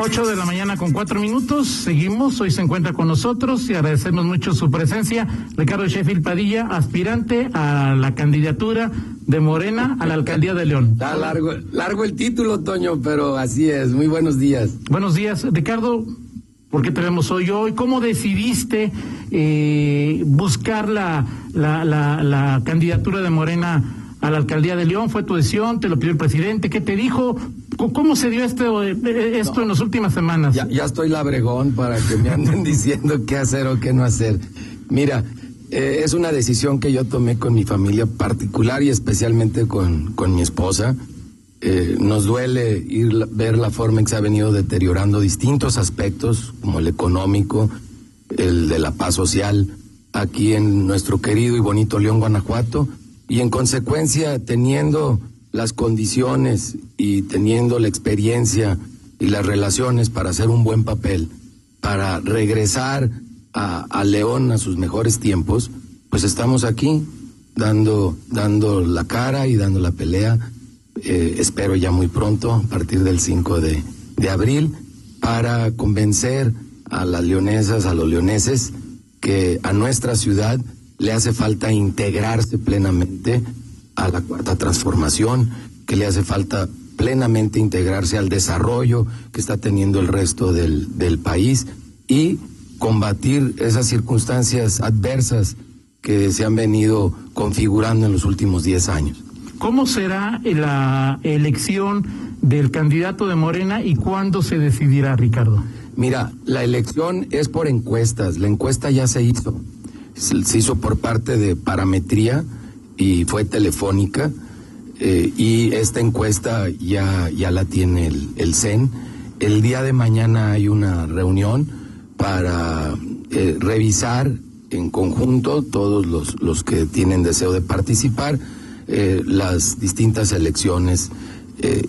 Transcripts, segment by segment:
8 de la mañana con cuatro minutos. Seguimos. Hoy se encuentra con nosotros y agradecemos mucho su presencia. Ricardo Sheffield Padilla, aspirante a la candidatura de Morena a la alcaldía de León. Está largo, largo el título, Toño, pero así es. Muy buenos días. Buenos días, Ricardo. ¿Por qué tenemos hoy hoy? ¿Cómo decidiste eh, buscar la, la, la, la candidatura de Morena a la alcaldía de León? ¿Fue tu decisión? ¿Te lo pidió el presidente? ¿Qué te dijo? ¿Cómo se dio esto, eh, esto en las últimas semanas? Ya, ya estoy labregón para que me anden diciendo qué hacer o qué no hacer. Mira, eh, es una decisión que yo tomé con mi familia particular y especialmente con, con mi esposa. Eh, nos duele ir ver la forma en que se ha venido deteriorando distintos aspectos, como el económico, el de la paz social, aquí en nuestro querido y bonito León, Guanajuato, y en consecuencia teniendo las condiciones y teniendo la experiencia y las relaciones para hacer un buen papel, para regresar a, León a sus mejores tiempos, pues estamos aquí dando, dando la cara y dando la pelea eh, espero ya muy pronto, a partir del 5 de, de abril, para convencer a las leonesas, a los leoneses, que a nuestra ciudad le hace falta integrarse plenamente a la cuarta transformación, que le hace falta plenamente integrarse al desarrollo que está teniendo el resto del, del país y combatir esas circunstancias adversas que se han venido configurando en los últimos 10 años. ¿Cómo será la elección del candidato de Morena y cuándo se decidirá, Ricardo? Mira, la elección es por encuestas. La encuesta ya se hizo. Se hizo por parte de parametría y fue telefónica. Eh, y esta encuesta ya, ya la tiene el, CEN. El día de mañana hay una reunión para eh, revisar en conjunto todos los, los que tienen deseo de participar eh, las distintas elecciones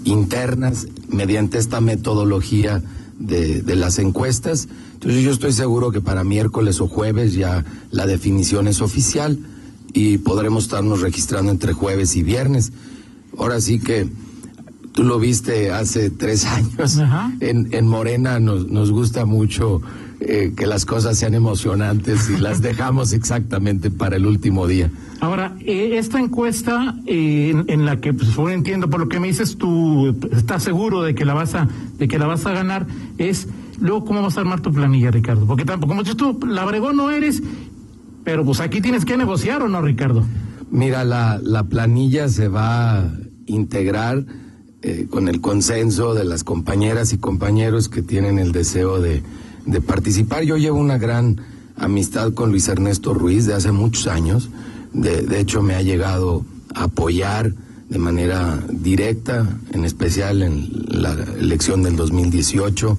internas mediante esta metodología de, de, las encuestas. Entonces yo estoy seguro que para miércoles o jueves ya la definición es oficial y podremos estarnos registrando entre jueves y viernes. Ahora sí que tú lo viste hace tres años. En, en Morena nos, nos gusta mucho eh, que las cosas sean emocionantes y las dejamos exactamente para el último día. Ahora, eh, esta encuesta eh, en, en, la que, pues, entiendo por lo que me dices, tú estás seguro de que la vas a, de que la vas a ganar, es luego cómo vas a armar tu planilla, Ricardo. Porque tampoco, como dices tú, labregón no eres, pero pues aquí tienes que negociar o no, Ricardo. Mira, la, la planilla se va a integrar eh, con el consenso de las compañeras y compañeros que tienen el deseo de de participar. Yo llevo una gran amistad con Luis Ernesto Ruiz de hace muchos años. De, de, hecho, me ha llegado a apoyar de manera directa, en especial en la elección del 2018.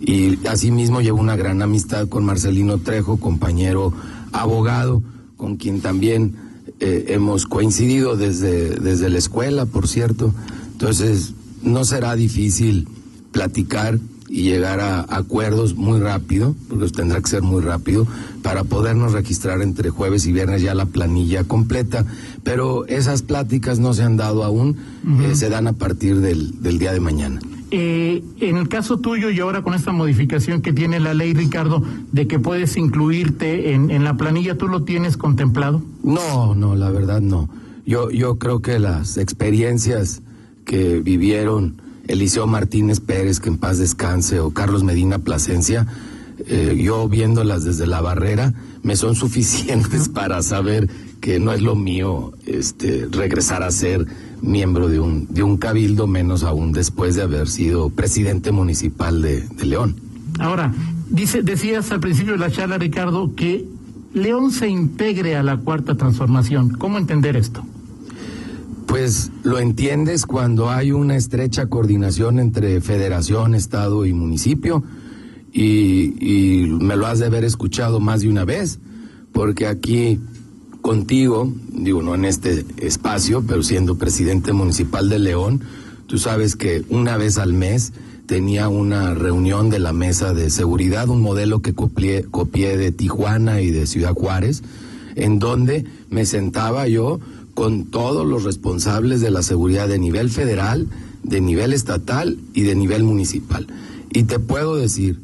Y asimismo llevo una gran amistad con Marcelino Trejo, compañero abogado, con quien también eh, hemos coincidido desde, desde la escuela, por cierto. Entonces, no será difícil platicar y llegar a acuerdos muy rápido, porque tendrá que ser muy rápido, para podernos registrar entre jueves y viernes ya la planilla completa. Pero esas pláticas no se han dado aún, uh -huh. eh, se dan a partir del, del día de mañana. Eh, en el caso tuyo y ahora con esta modificación que tiene la ley, Ricardo, de que puedes incluirte en, en la planilla, ¿tú lo tienes contemplado? No, no, la verdad no. Yo, yo creo que las experiencias que vivieron Eliseo Martínez Pérez, que en paz descanse, o Carlos Medina Plasencia, eh, yo viéndolas desde la barrera, me son suficientes para saber que no es lo mío este, regresar a ser miembro de un, de un cabildo, menos aún después de haber sido presidente municipal de, de León. Ahora, dice, decías al principio de la charla, Ricardo, que León se integre a la cuarta transformación. ¿Cómo entender esto? Pues lo entiendes cuando hay una estrecha coordinación entre federación, estado y municipio y, me lo has de haber escuchado más de una vez, porque aquí contigo, digo no en este espacio, pero siendo presidente municipal de León, tú sabes que una vez al mes tenía una reunión de la mesa de seguridad, un modelo que copié, copié de Tijuana y de Ciudad Juárez, en donde me sentaba yo con todos los responsables de la seguridad de nivel federal, de nivel estatal y de nivel municipal. Y te puedo decir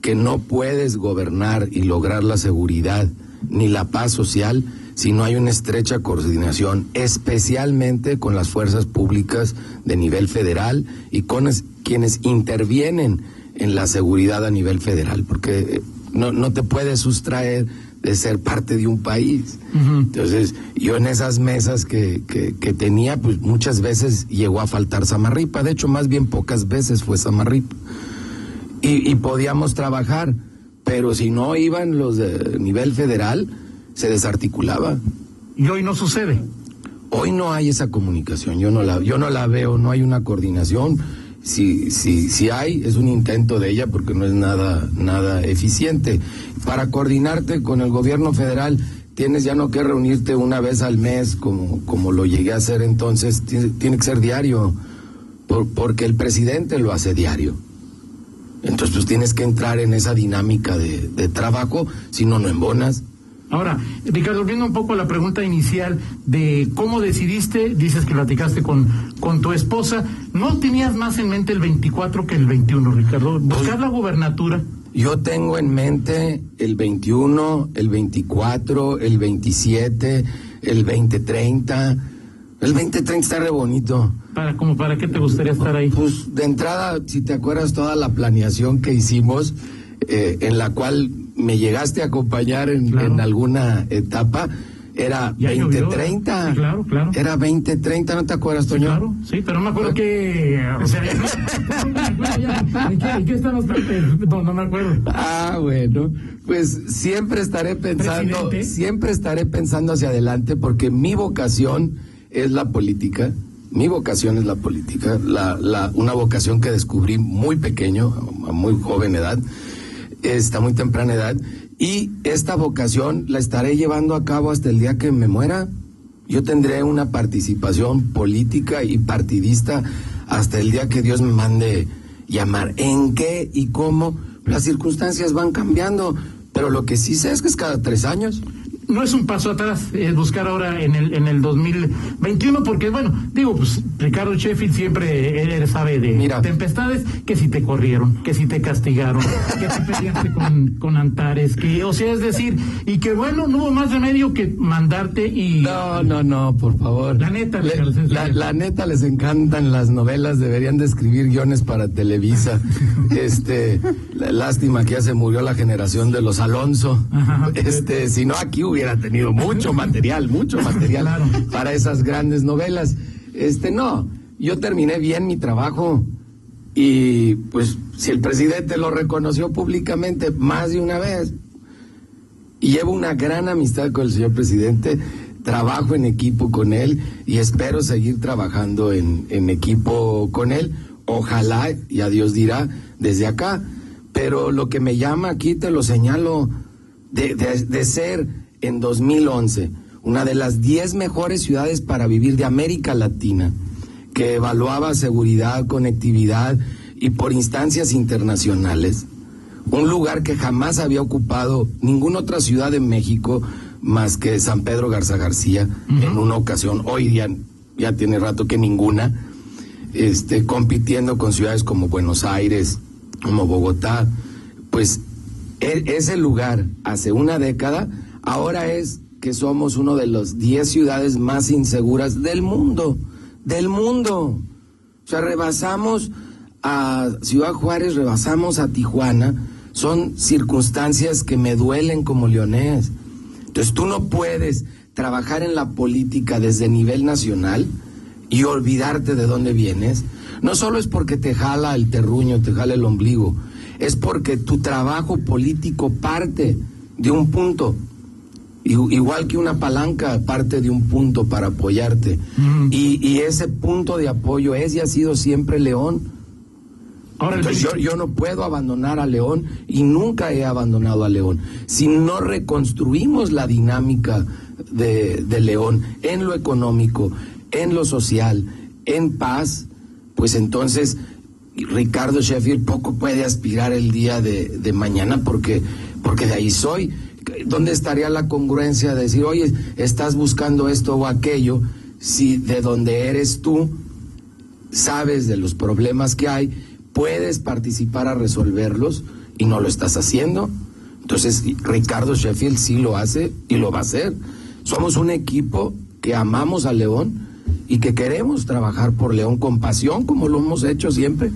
que no puedes gobernar y lograr la seguridad ni la paz social si no hay una estrecha coordinación, especialmente con las fuerzas públicas de nivel federal y con quienes intervienen en la seguridad a nivel federal, porque eh, no, no te puedes sustraer de ser parte de un país. Entonces, yo en esas mesas que, que, tenía, pues muchas veces llegó a faltar Samarripa, de hecho, más bien pocas veces fue Samarripa. Y, y podíamos trabajar, pero si no iban los de nivel federal, se desarticulaba. ¿Y hoy no sucede? Hoy no hay esa comunicación, yo no la, yo no la veo, no hay una coordinación. Si, si, si hay, es un intento de ella porque no es nada, nada eficiente. Para coordinarte con el gobierno federal, tienes ya no que reunirte una vez al mes como, como lo llegué a hacer entonces, tiene, que ser diario, porque el presidente lo hace diario. Entonces, pues tienes que entrar en esa dinámica de, de trabajo, si no, no embonas. Ahora, Ricardo, volviendo un poco a la pregunta inicial de cómo decidiste, dices que platicaste con, con tu esposa, ¿no tenías más en mente el 24 que el 21, Ricardo? ¿Buscar la gubernatura? Yo tengo en mente el 21, el 24, el 27, el 2030. El 2030 está re bonito. ¿Para, como para qué te gustaría estar ahí? Pues de entrada, si te acuerdas toda la planeación que hicimos, eh, en la cual me llegaste a acompañar en, alguna etapa, era 2030. Sí, claro, claro. Era 2030, ¿no te acuerdas, Toño? claro, sí, pero no me acuerdo que. O sea, ¿en qué, estamos? No, no me acuerdo. Ah, bueno. Pues siempre estaré pensando, siempre estaré pensando hacia adelante porque mi vocación es la política. Mi vocación es la política, la, la, una vocación que descubrí muy pequeño, a muy joven edad esta muy temprana edad, y esta vocación la estaré llevando a cabo hasta el día que me muera. Yo tendré una participación política y partidista hasta el día que Dios me mande llamar. ¿En qué y cómo? Las circunstancias van cambiando, pero lo que sí sé es que es cada tres años no es un paso atrás es buscar ahora en el en el 2021 porque bueno digo pues Ricardo Sheffield siempre él sabe de tempestades que si te corrieron que si te castigaron que te peleaste con, con Antares que o sea es decir y que bueno no hubo más remedio que mandarte y no no no por favor. La neta la, neta les encantan las novelas deberían de escribir guiones para Televisa. Este lástima que ya se murió la generación de los Alonso. Este si no aquí hubiera tenido mucho material, mucho material para esas grandes novelas. Este, no, yo terminé bien mi trabajo y pues si el presidente lo reconoció públicamente más de una vez y llevo una gran amistad con el señor presidente, trabajo en equipo con él y espero seguir trabajando en, en equipo con él. Ojalá, y a Dios dirá, desde acá. Pero lo que me llama aquí, te lo señalo, de, de, de ser en 2011 una de las 10 mejores ciudades para vivir de América Latina, que evaluaba seguridad, conectividad y por instancias internacionales. Un lugar que jamás había ocupado ninguna otra ciudad de México más que San Pedro Garza García en una ocasión. Hoy día ya tiene rato que ninguna. Este, compitiendo con ciudades como Buenos Aires, como Bogotá. Pues e, ese lugar hace una década ahora es que somos uno de los 10 ciudades más inseguras del mundo, del mundo. O sea, rebasamos a Ciudad Juárez, rebasamos a Tijuana. Son circunstancias que me duelen como leonés. Entonces tú no puedes trabajar en la política desde nivel nacional y olvidarte de dónde vienes. No solo es porque te jala el terruño, te jala el ombligo, es porque tu trabajo político parte de un punto igual que una palanca parte de un punto para apoyarte. Y, ese punto de apoyo es y ha sido siempre León. Ahora yo, yo, no puedo abandonar a León y nunca he abandonado a León. Si no reconstruimos la dinámica de, de León en lo económico, en lo social, en paz, pues entonces Ricardo Sheffield poco puede aspirar el día de, de mañana porque, porque de ahí soy. ¿Dónde estaría la congruencia de decir, oye, estás buscando esto o aquello, si de donde eres tú sabes de los problemas que hay, puedes participar a resolverlos y no lo estás haciendo? Entonces, Ricardo Sheffield sí lo hace y lo va a hacer. Somos un equipo que amamos a León y que queremos trabajar por León con pasión, como lo hemos hecho siempre.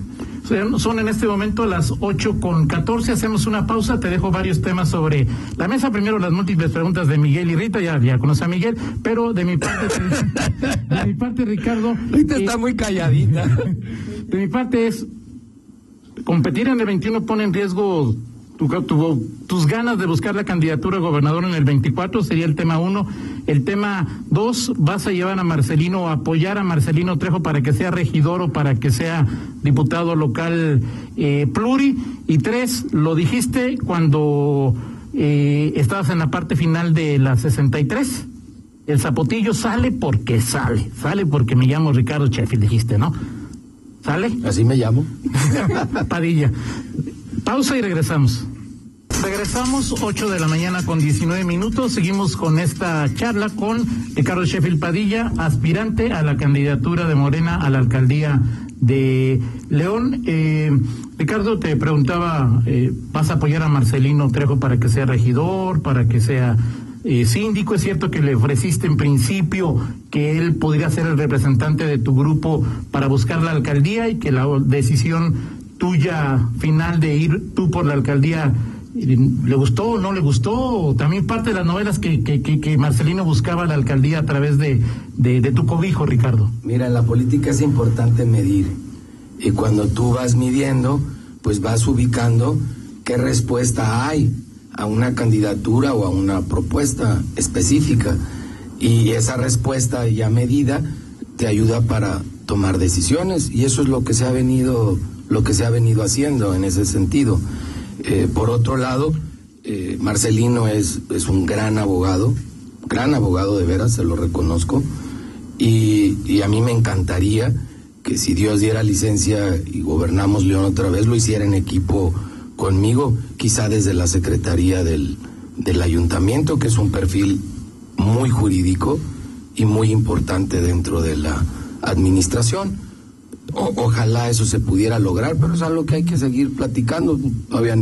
Son en este momento las 8 con 14. Hacemos una pausa. Te dejo varios temas sobre la mesa. Primero, las múltiples preguntas de Miguel y Rita. Ya, ya conoce a Miguel. Pero de mi parte, de mi parte, Ricardo. Rita está muy calladita. De mi parte es. Competir en el 21 pone en riesgo tus ganas de buscar la candidatura a gobernador en el 24 sería el tema uno. El tema dos, vas a llevar a Marcelino, a apoyar a Marcelino Trejo para que sea regidor o para que sea diputado local eh, pluri. Y tres, lo dijiste cuando eh, estabas en la parte final de la 63. El zapotillo sale porque sale, sale porque me llamo Ricardo Sheffield, dijiste, ¿no? ¿Sale? Así me llamo. Padilla. Pausa y regresamos. Regresamos 8 de la mañana con 19 minutos. Seguimos con esta charla con Ricardo Sheffield Padilla, aspirante a la candidatura de Morena a la alcaldía de León. Eh, Ricardo, te preguntaba, eh, ¿vas a apoyar a Marcelino Trejo para que sea regidor, para que sea eh, síndico? Es cierto que le ofreciste en principio que él podría ser el representante de tu grupo para buscar la alcaldía y que la decisión tuya final de ir tú por la alcaldía ¿Le gustó o no le gustó? También parte de las novelas que, que, que, Marcelino buscaba la alcaldía a través de, de, tu cobijo, Ricardo. Mira, en la política es importante medir. Y cuando tú vas midiendo, pues vas ubicando qué respuesta hay a una candidatura o a una propuesta específica. Y esa respuesta ya medida te ayuda para tomar decisiones. Y eso es lo que se ha venido, lo que se ha venido haciendo en ese sentido. Eh, por otro lado, eh, Marcelino es, es un gran abogado, gran abogado de veras, se lo reconozco, y, a mí me encantaría que si Dios diera licencia y gobernamos León otra vez, lo hiciera en equipo conmigo, quizá desde la Secretaría del, del Ayuntamiento, que es un perfil muy jurídico y muy importante dentro de la administración ojalá eso se pudiera lograr, pero es algo que hay que seguir platicando. Todavía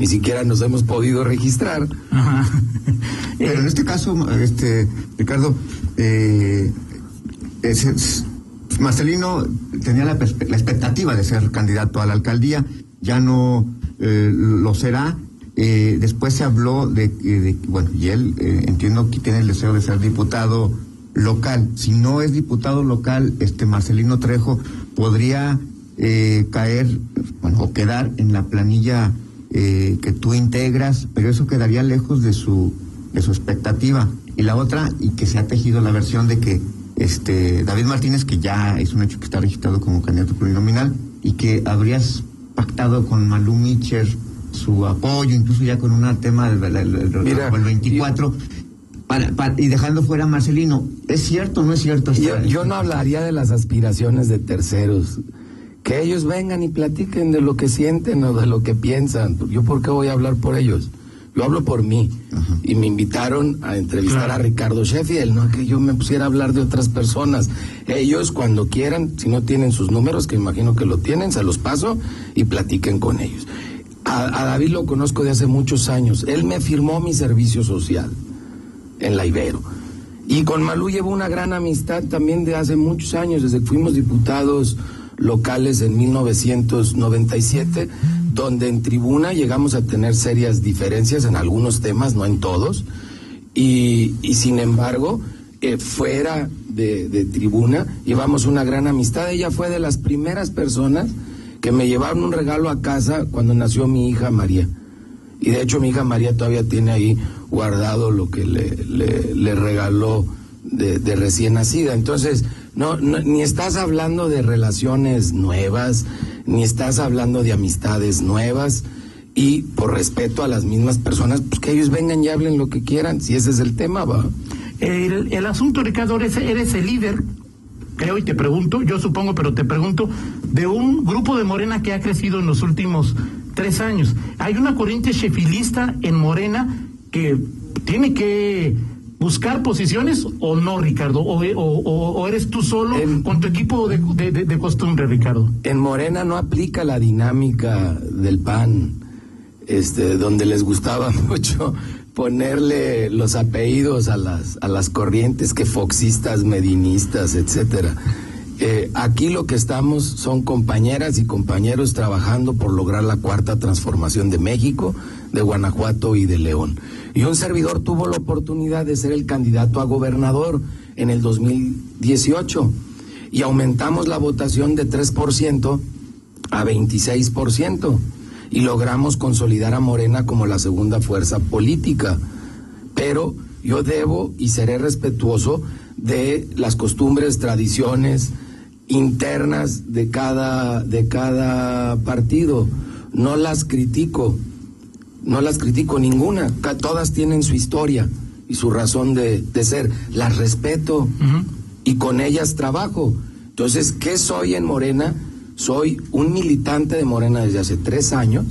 ni siquiera nos hemos podido registrar. Pero en este caso, este Ricardo, eh, Marcelino tenía la, expectativa de ser candidato a la alcaldía, ya no eh, lo será. Eh, después se habló de, bueno, y él entiendo que tiene el deseo de ser diputado local. Si no es diputado local, este Marcelino Trejo podría eh, caer bueno, o quedar en la planilla eh, que tú integras, pero eso quedaría lejos de su de su expectativa. Y la otra, y que se ha tejido la versión de que este David Martínez, que ya es un hecho que está registrado como candidato plurinominal, y que habrías pactado con Malú Mitcher su apoyo, incluso ya con un tema del, el 24 y dejando fuera a Marcelino. ¿Es cierto o no es cierto? Yo, no hablaría de las aspiraciones de terceros. Que ellos vengan y platiquen de lo que sienten o de lo que piensan. ¿Yo por qué voy a hablar por ellos? Yo hablo por mí. Y me invitaron a entrevistar a Ricardo Sheffield, no que yo me pusiera a hablar de otras personas. Ellos cuando quieran, si no tienen sus números, que imagino que lo tienen, se los paso y platiquen con ellos. a David lo conozco de hace muchos años. Él me firmó mi servicio social en la Ibero. Y con Malú llevo una gran amistad también de hace muchos años, desde que fuimos diputados locales en 1997, donde en tribuna llegamos a tener serias diferencias en algunos temas, no en todos, y, sin embargo, eh, fuera de, de, tribuna llevamos una gran amistad. Ella fue de las primeras personas que me llevaron un regalo a casa cuando nació mi hija María. Y de hecho mi hija María todavía tiene ahí guardado lo que le, le, regaló de, recién nacida. Entonces, no, ni estás hablando de relaciones nuevas, ni estás hablando de amistades nuevas. Y por respeto a las mismas personas, pues que ellos vengan y hablen lo que quieran, si ese es el tema, va. El, el asunto, Ricardo, eres, eres el líder creo y te pregunto, yo supongo, pero te pregunto, de un grupo de Morena que ha crecido en los últimos tres años. Hay una corriente chefilista en Morena que tiene que buscar posiciones o no, Ricardo? ¿O, eres tú solo con tu equipo de, de, costumbre, Ricardo? En Morena no aplica la dinámica del PAN, este, donde les gustaba mucho ponerle los apellidos a las, a las corrientes que foxistas, medinistas, etcétera. Aquí lo que estamos son compañeras y compañeros trabajando por lograr la cuarta transformación de México, de Guanajuato y de León. Y un servidor tuvo la oportunidad de ser el candidato a gobernador en el 2018 y aumentamos la votación de 3% a 26% y logramos consolidar a Morena como la segunda fuerza política. Pero yo debo y seré respetuoso de las costumbres, tradiciones internas de cada, de cada partido. No las critico no las critico ninguna, todas tienen su historia y su razón de, ser, las respeto y con ellas trabajo. Entonces, ¿qué soy en Morena? Soy un militante de Morena desde hace tres años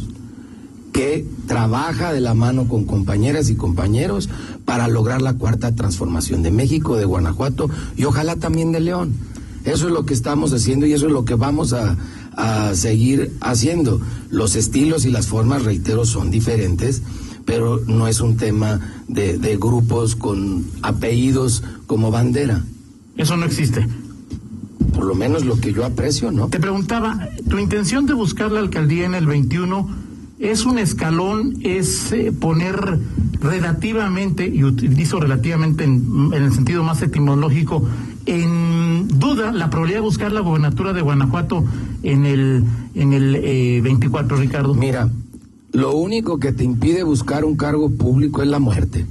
que trabaja de la mano con compañeras y compañeros para lograr la cuarta transformación de México, de Guanajuato y ojalá también de León. Eso es lo que estamos haciendo y eso es lo que vamos a, a seguir haciendo. Los estilos y las formas, reitero, son diferentes, pero no es un tema de, de grupos con apellidos como bandera. Eso no existe. Por lo menos lo que yo aprecio, ¿no? Te preguntaba, ¿tu intención de buscar la alcaldía en el 21 es un escalón, es eh, poner relativamente, y utilizo relativamente en, en el sentido más etimológico, en duda la probabilidad de buscar la gobernatura de Guanajuato en el, en el 24, eh, Ricardo? Mira, lo único que te impide buscar un cargo público es la muerte.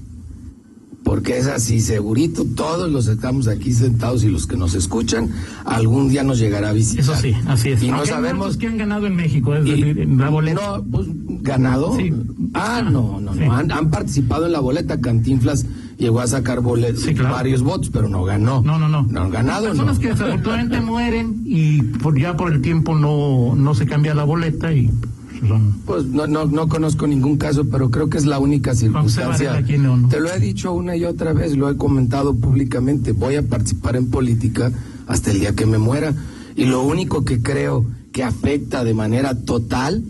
Porque es así, segurito, todos los estamos aquí sentados y los que nos escuchan, algún día nos llegará a visitar. Eso sí, así es. Y no sabemos. que han ganado en México? Es en la boleta. No, pues, ¿ganado? Sí. Ah, no, no, no. Han, han, participado en la boleta Cantinflas llegó a sacar boletos, varios votos, pero no ganó. No, no, no. No han ganado, Personas que desafortunadamente mueren y por, ya por el tiempo no, no se cambia la boleta y Pues no, no, no conozco ningún caso, pero creo que es la única circunstancia. Te lo he dicho una y otra vez, lo he comentado públicamente. Voy a participar en política hasta el día que me muera. Y lo único que creo que afecta de manera total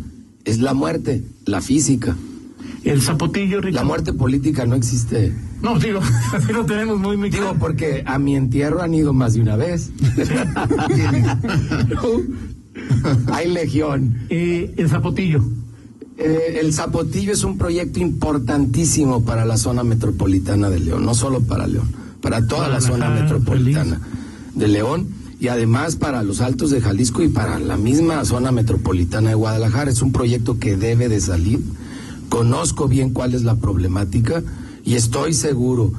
es la muerte, la física. El zapotillo, La muerte política no existe. No, digo, así lo tenemos muy, muy Digo, porque a mi entierro han ido más de una vez. Hay legión. Eh, el Zapotillo. Eh, el Zapotillo es un proyecto importantísimo para la zona metropolitana de León, no solo para León, para toda la zona metropolitana de León y además para los altos de Jalisco y para la misma zona metropolitana de Guadalajara. Es un proyecto que debe de salir. Conozco bien cuál es la problemática y estoy seguro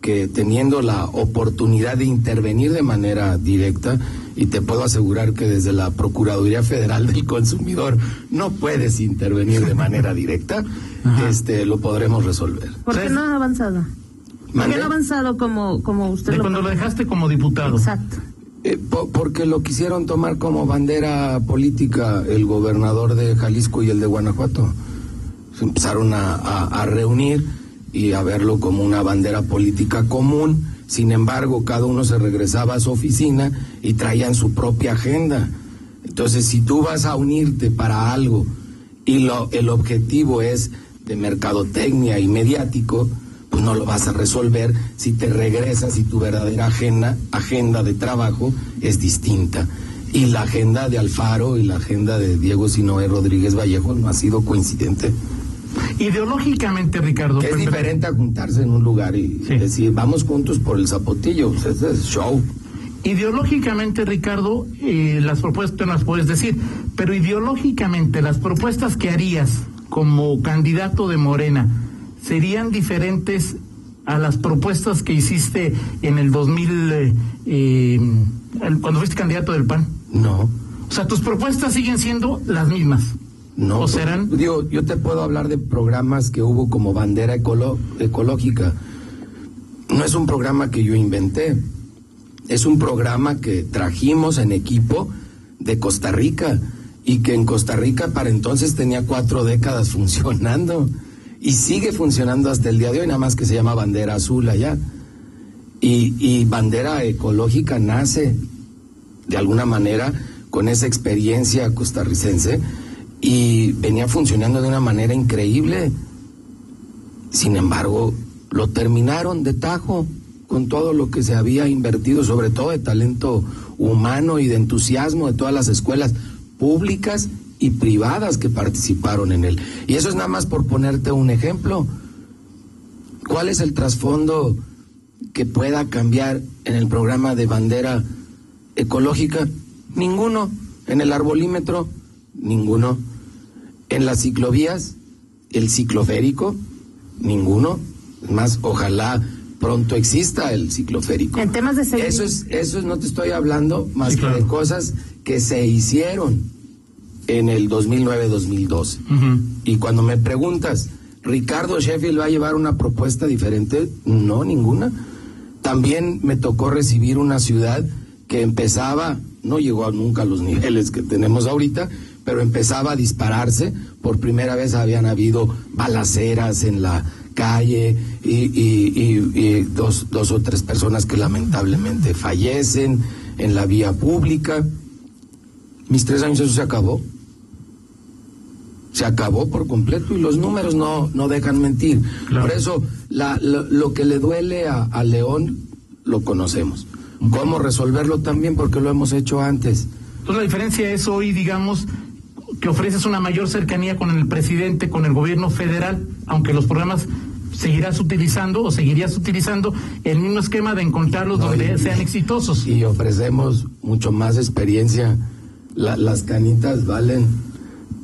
que teniendo la oportunidad de intervenir de manera directa, y te puedo asegurar que desde la Procuraduría Federal del Consumidor no puedes intervenir de manera directa, este lo podremos resolver. ¿Por qué no ha avanzado? ¿Por qué no ha avanzado como, como usted de cuando lo dejaste como diputado. Exacto. Eh, porque lo quisieron tomar como bandera política el gobernador de Jalisco y el de Guanajuato. Se empezaron a reunir y a verlo como una bandera política común. Sin embargo, cada uno se regresaba a su oficina y traían su propia agenda. Entonces, si tú vas a unirte para algo y lo, el objetivo es de mercadotecnia y mediático, pues no lo vas a resolver si te regresas y tu verdadera agenda, agenda de trabajo es distinta. Y la agenda de Alfaro y la agenda de Diego Sinoé Rodríguez Vallejo no ha sido coincidente. Ideológicamente, Ricardo. es diferente a juntarse en un lugar y decir, vamos juntos por el zapotillo. Ese es show. Ideológicamente, Ricardo, eh, las propuestas no las puedes decir, pero ideológicamente, las propuestas que harías como candidato de Morena serían diferentes a las propuestas que hiciste en el 2000, eh, eh, cuando fuiste candidato del PAN. No. O sea, tus propuestas siguen siendo las mismas. No, ¿O serán? Digo, yo te puedo hablar de programas que hubo como bandera ecológica. No es un programa que yo inventé. Es un programa que trajimos en equipo de Costa Rica y que en Costa Rica para entonces tenía cuatro décadas funcionando y sigue funcionando hasta el día de hoy, nada más que se llama bandera azul allá. Y, y bandera ecológica nace de alguna manera con esa experiencia costarricense y venía funcionando de una manera increíble. Sin embargo, lo terminaron de tajo con todo lo que se había invertido, sobre todo de talento humano y de entusiasmo de todas las escuelas públicas y privadas que participaron en él. Y eso es nada más por ponerte un ejemplo. ¿Cuál es el trasfondo que pueda cambiar en el programa de bandera ecológica? Ninguno. En el arbolímetro, ninguno. En las ciclovías, el cicloférico, ninguno. Más, ojalá pronto exista el cicloférico. En temas de seguridad. Eso es, eso es, no te estoy hablando más que de cosas que se hicieron en el 2009-2012. Y cuando me preguntas, ¿Ricardo Sheffield va a llevar una propuesta diferente? No, ninguna. También me tocó recibir una ciudad que empezaba, no llegó nunca a los niveles que tenemos ahorita, pero empezaba a dispararse. Por primera vez habían habido balaceras en la calle y, y, y, dos, dos o tres personas que lamentablemente fallecen en la vía pública. Mis tres años eso se acabó. Se acabó por completo y los números no, no dejan mentir. Claro. Por eso la, lo, lo, que le duele a, a León lo conocemos. ¿Cómo resolverlo también? Porque lo hemos hecho antes. Entonces la diferencia es hoy, digamos, que ofreces una mayor cercanía con el presidente, con el gobierno federal, aunque los programas seguirás utilizando o seguirías utilizando el mismo esquema de encontrarlos no, donde y, sean exitosos. Y ofrecemos mucho más experiencia. La, las canitas valen.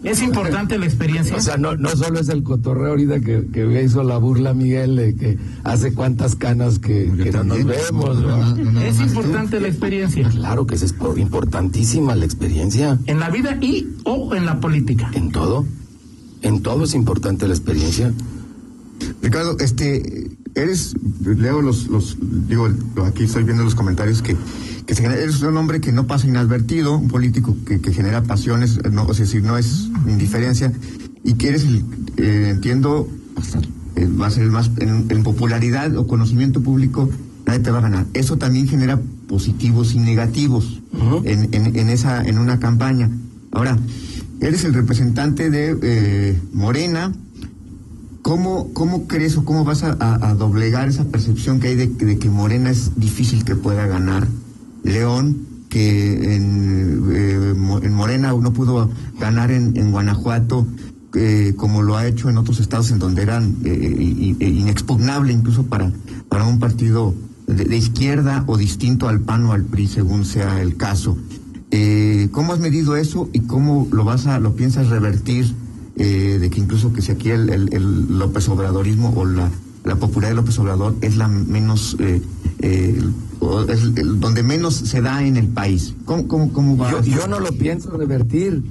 Es importante la experiencia. O sea, no, no solo es el cotorreo ahorita que, que hizo la burla Miguel de que hace cuántas canas que, que no nos vemos. ¿no? No, es importante la experiencia. Claro que es importantísima la experiencia. En la vida y o en la política. En todo. En todo es importante la experiencia. Ricardo, este, eres, leo los, los, digo, aquí estoy viendo los comentarios que, que se, eres un hombre que no pasa inadvertido, un político que, que genera pasiones, no, o sea, si no es indiferencia, y que eres el, eh, entiendo, hasta, eh, va a ser el más, en, en, popularidad o conocimiento público, nadie te va a ganar. Eso también genera positivos y negativos uh -huh. en, en, en, esa, en una campaña. Ahora, eres el representante de eh, Morena, ¿Cómo, ¿Cómo crees o cómo vas a, doblegar esa percepción que hay de, de, que Morena es difícil que pueda ganar? León, que en, eh, en Morena no pudo ganar en, Guanajuato, eh, como lo ha hecho en otros estados en donde eran eh, inexpugnable incluso para, para un partido de, de, izquierda o distinto al PAN o al PRI, según sea el caso. Eh, ¿Cómo has medido eso y cómo lo vas a, lo piensas revertir? Eh, de que incluso que si aquí el, el, el López Obradorismo o la, la, popularidad de López Obrador es la menos, eh, eh, es el, donde menos se da en el país. ¿Cómo, cómo, cómo va? Yo, yo, no lo pienso revertir.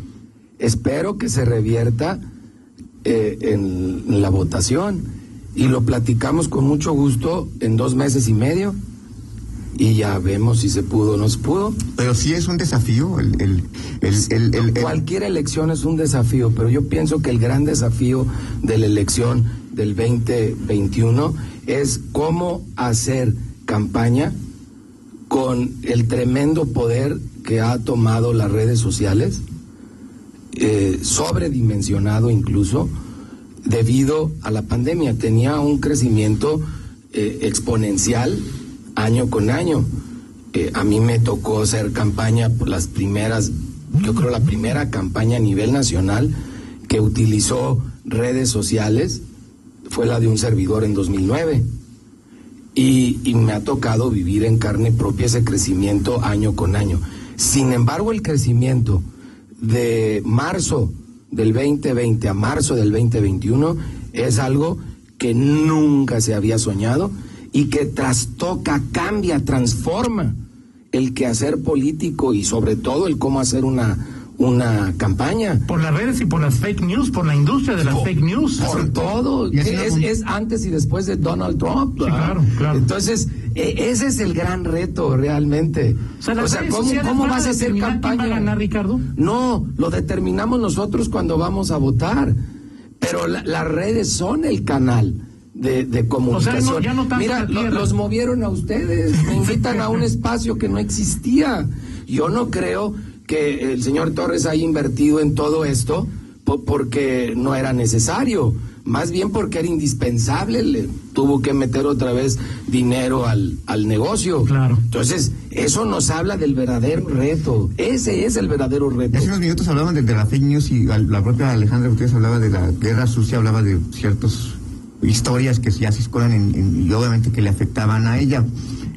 Espero que se revierta eh, en la votación y lo platicamos con mucho gusto en dos meses y medio y ya vemos si se pudo o no se pudo. Pero sí es un desafío. El, el, el, el, Cualquier elección es un desafío, pero yo pienso que el gran desafío de la elección del 2021 es cómo hacer campaña con el tremendo poder que ha tomado las redes sociales, eh, sobredimensionado incluso, debido a la pandemia. Tenía un crecimiento eh, exponencial año con año. Eh, a mí me tocó hacer campaña por las primeras, yo creo la primera campaña a nivel nacional que utilizó redes sociales fue la de un servidor en 2009. Y, y, me ha tocado vivir en carne propia ese crecimiento año con año. Sin embargo, el crecimiento de marzo del 2020 a marzo del 2021 es algo que nunca se había soñado y que trastoca, cambia, transforma el quehacer político y sobre todo el cómo hacer una, una campaña. Por las redes y por las fake news, por la industria de las Por- fake news. Por todo. Es, es antes y después de Donald Trump. Sí, claro, claro. Entonces, e- ese es el gran reto realmente. O sea, las redes ¿cómo, cómo vas a hacer campaña? va a ganar, Ricardo? No, lo determinamos nosotros cuando vamos a votar. Pero la- las redes son el canal de, de comunicación. ya no tanto Mira, lo- los movieron a ustedes, me invitan a un espacio que no existía. Yo no creo que el señor Torres haya invertido en todo esto po- porque no era necesario, más bien porque era indispensable, le tuvo que meter otra vez dinero al, al negocio. Claro. Entonces, eso nos habla del verdadero reto, ese es el verdadero reto. Hace unos minutos hablaban de, de la fake news y la propia Alejandra Gutiérrez hablaba de la guerra sucia, hablaba de ciertas historias que ya se escuelan en, y obviamente que le afectaban a ella.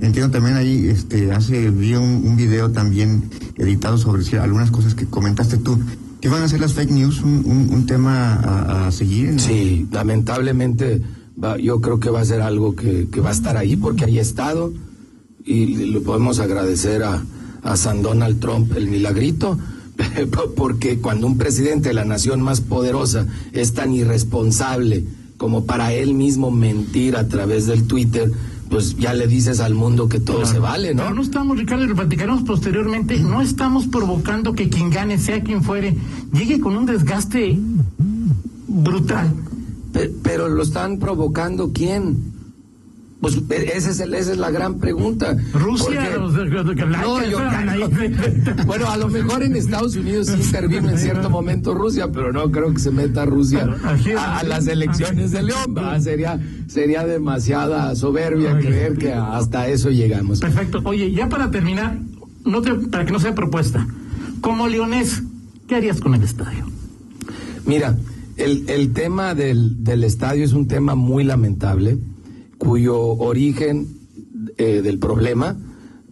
Entiendo también ahí, este, hace, vi un, video también editado sobre ci- algunas cosas que comentaste tú. ¿Qué van a ser las fake news? ¿Un, tema a, seguir? Sí, lamentablemente va- yo creo que va a ser algo que, va a estar ahí porque hay estado y le podemos agradecer a, a San Donald Trump el milagrito porque cuando un presidente de la nación más poderosa es tan irresponsable como para él mismo mentir a través del Twitter, pues ya le dices al mundo que todo se vale, ¿no? Pero no estamos, Ricardo, y lo platicaremos posteriormente, no estamos provocando que quien gane, sea quien fuere, llegue con un desgaste brutal. Pe- Pero lo están provocando quién? Pues e- ese es el- esa es la gran pregunta. Rusia, Porque- No, yo- bueno, a lo mejor en Estados Unidos sí intervino en cierto momento Rusia, pero no creo que se meta Rusia a, a las elecciones de León. ¿va? Sería, sería demasiada soberbia creer que hasta eso llegamos. Perfecto. Oye, ya para terminar, no te- para que no sea propuesta, como leonés, ¿qué harías con el estadio? Mira, el, el tema del, del estadio es un tema muy lamentable, cuyo origen eh, del problema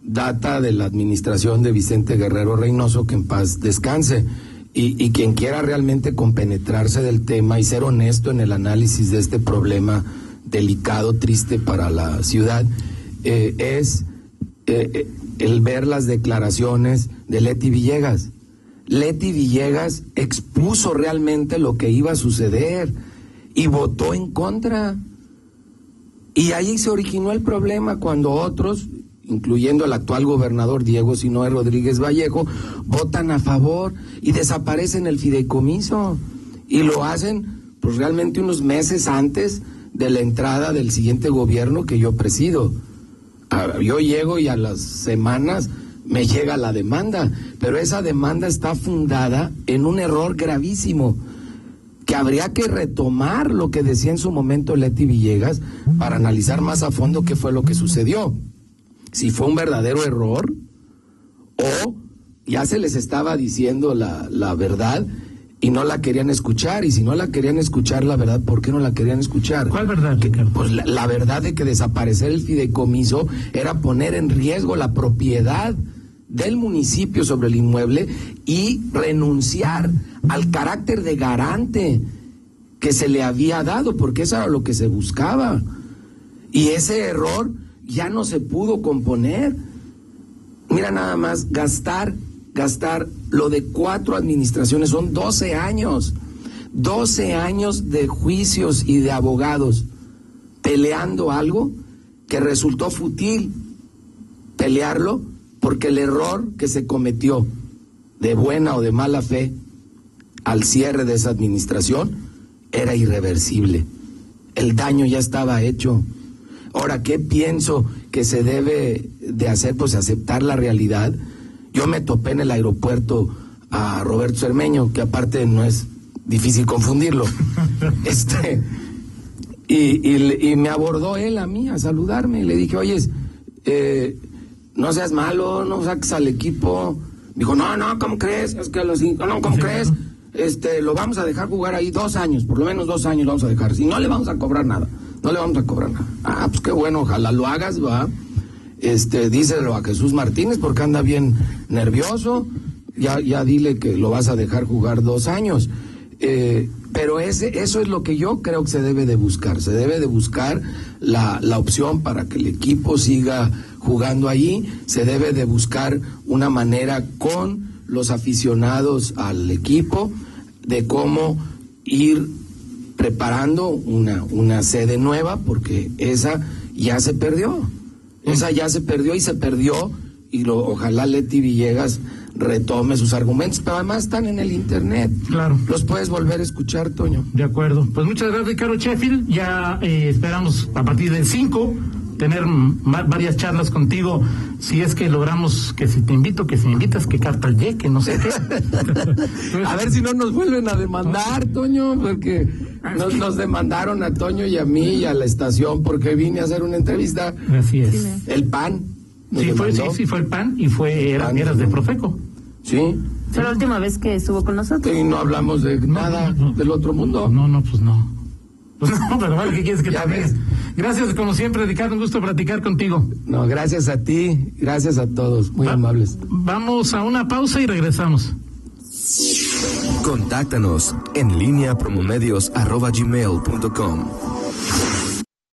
data de la administración de Vicente Guerrero Reynoso, que en paz descanse. Y, quien quiera realmente compenetrarse del tema y ser honesto en el análisis de este problema delicado, triste para la ciudad, eh, es eh, el ver las declaraciones de Leti Villegas. Leti Villegas expuso realmente lo que iba a suceder y votó en contra. Y ahí se originó el problema cuando otros, incluyendo el actual gobernador Diego Sinoe Rodríguez Vallejo, votan a favor y desaparecen el fideicomiso. Y lo hacen pues realmente unos meses antes de la entrada del siguiente gobierno que yo presido. Yo llego y a las semanas me llega la demanda, pero esa demanda está fundada en un error gravísimo que habría que retomar lo que decía en su momento Leti Villegas para analizar más a fondo qué fue lo que sucedió. Si fue un verdadero error o ya se les estaba diciendo la, la verdad y no la querían escuchar. Y si no la querían escuchar la verdad, ¿por qué no la querían escuchar? ¿Cuál verdad, Que-? Pues la, la verdad de que desaparecer el fideicomiso era poner en riesgo la propiedad del municipio sobre el inmueble y renunciar al carácter de garante que se le había dado, porque eso era lo que se buscaba. Y ese error ya no se pudo componer. Mira nada más, gastar, gastar lo de cuatro administraciones, son 12 años, 12 años de juicios y de abogados peleando algo que resultó fútil pelearlo porque el error que se cometió de buena o de mala fe al cierre de esa administración era irreversible. El daño ya estaba hecho. Ahora, ¿qué pienso que se debe de hacer? Pues aceptar la realidad. Yo me topé en el aeropuerto a Roberto Cermeño, que aparte no es difícil confundirlo. este y, y le- y me abordó él a mí a saludarme y le dije, oye, eh, no seas malo, no saques al equipo. Dijo, no, no, ¿cómo crees? Es que los, no, ¿cómo crees? Este, lo vamos a dejar jugar ahí dos años, por lo menos dos años vamos a dejar. Si no le vamos a cobrar nada, no le vamos a cobrar nada. Ah, pues qué bueno, ojalá lo hagas, va. Este, díselo a Jesús Martínez porque anda bien nervioso. Ya, ya dile que lo vas a dejar jugar dos años. Eh, pero ese, eso es lo que yo creo que se debe de buscar. Se debe de buscar la, la opción para que el equipo siga jugando allí. Se debe de buscar una manera con los aficionados al equipo de cómo ir preparando una, una sede nueva, porque esa ya se perdió. Esa ya se perdió y se perdió, y lo, ojalá Leti Villegas retome sus argumentos, pero además están en el internet. Claro. Los puedes volver a escuchar, Toño. De acuerdo. Pues muchas gracias, Ricardo Sheffield. Ya eh, esperamos a partir del 5 tener varias charlas contigo. Si es que logramos que si te invito, que si me invitas, que carta el que no sé qué. A ver si no nos vuelven a demandar, Toño, porque nos, nos demandaron a Toño y a mí y a la estación porque vine a hacer una entrevista. Así es. El PAN. Sí, fue, sí, sí, fue el PAN y fue, era- PAN, eras de. Profeco. Sí. Fue la última vez que estuvo con nosotros. Y no hablamos de nada no, no. del otro mundo. No, no, pues no. Pues no, pero bueno, ¿qué quieres que Ya te ves. Gracias, como siempre, Ricardo, un gusto platicar contigo. No, gracias a ti, gracias a todos, muy Va- amables. Vamos a una pausa y regresamos. Contáctanos en línea promomedios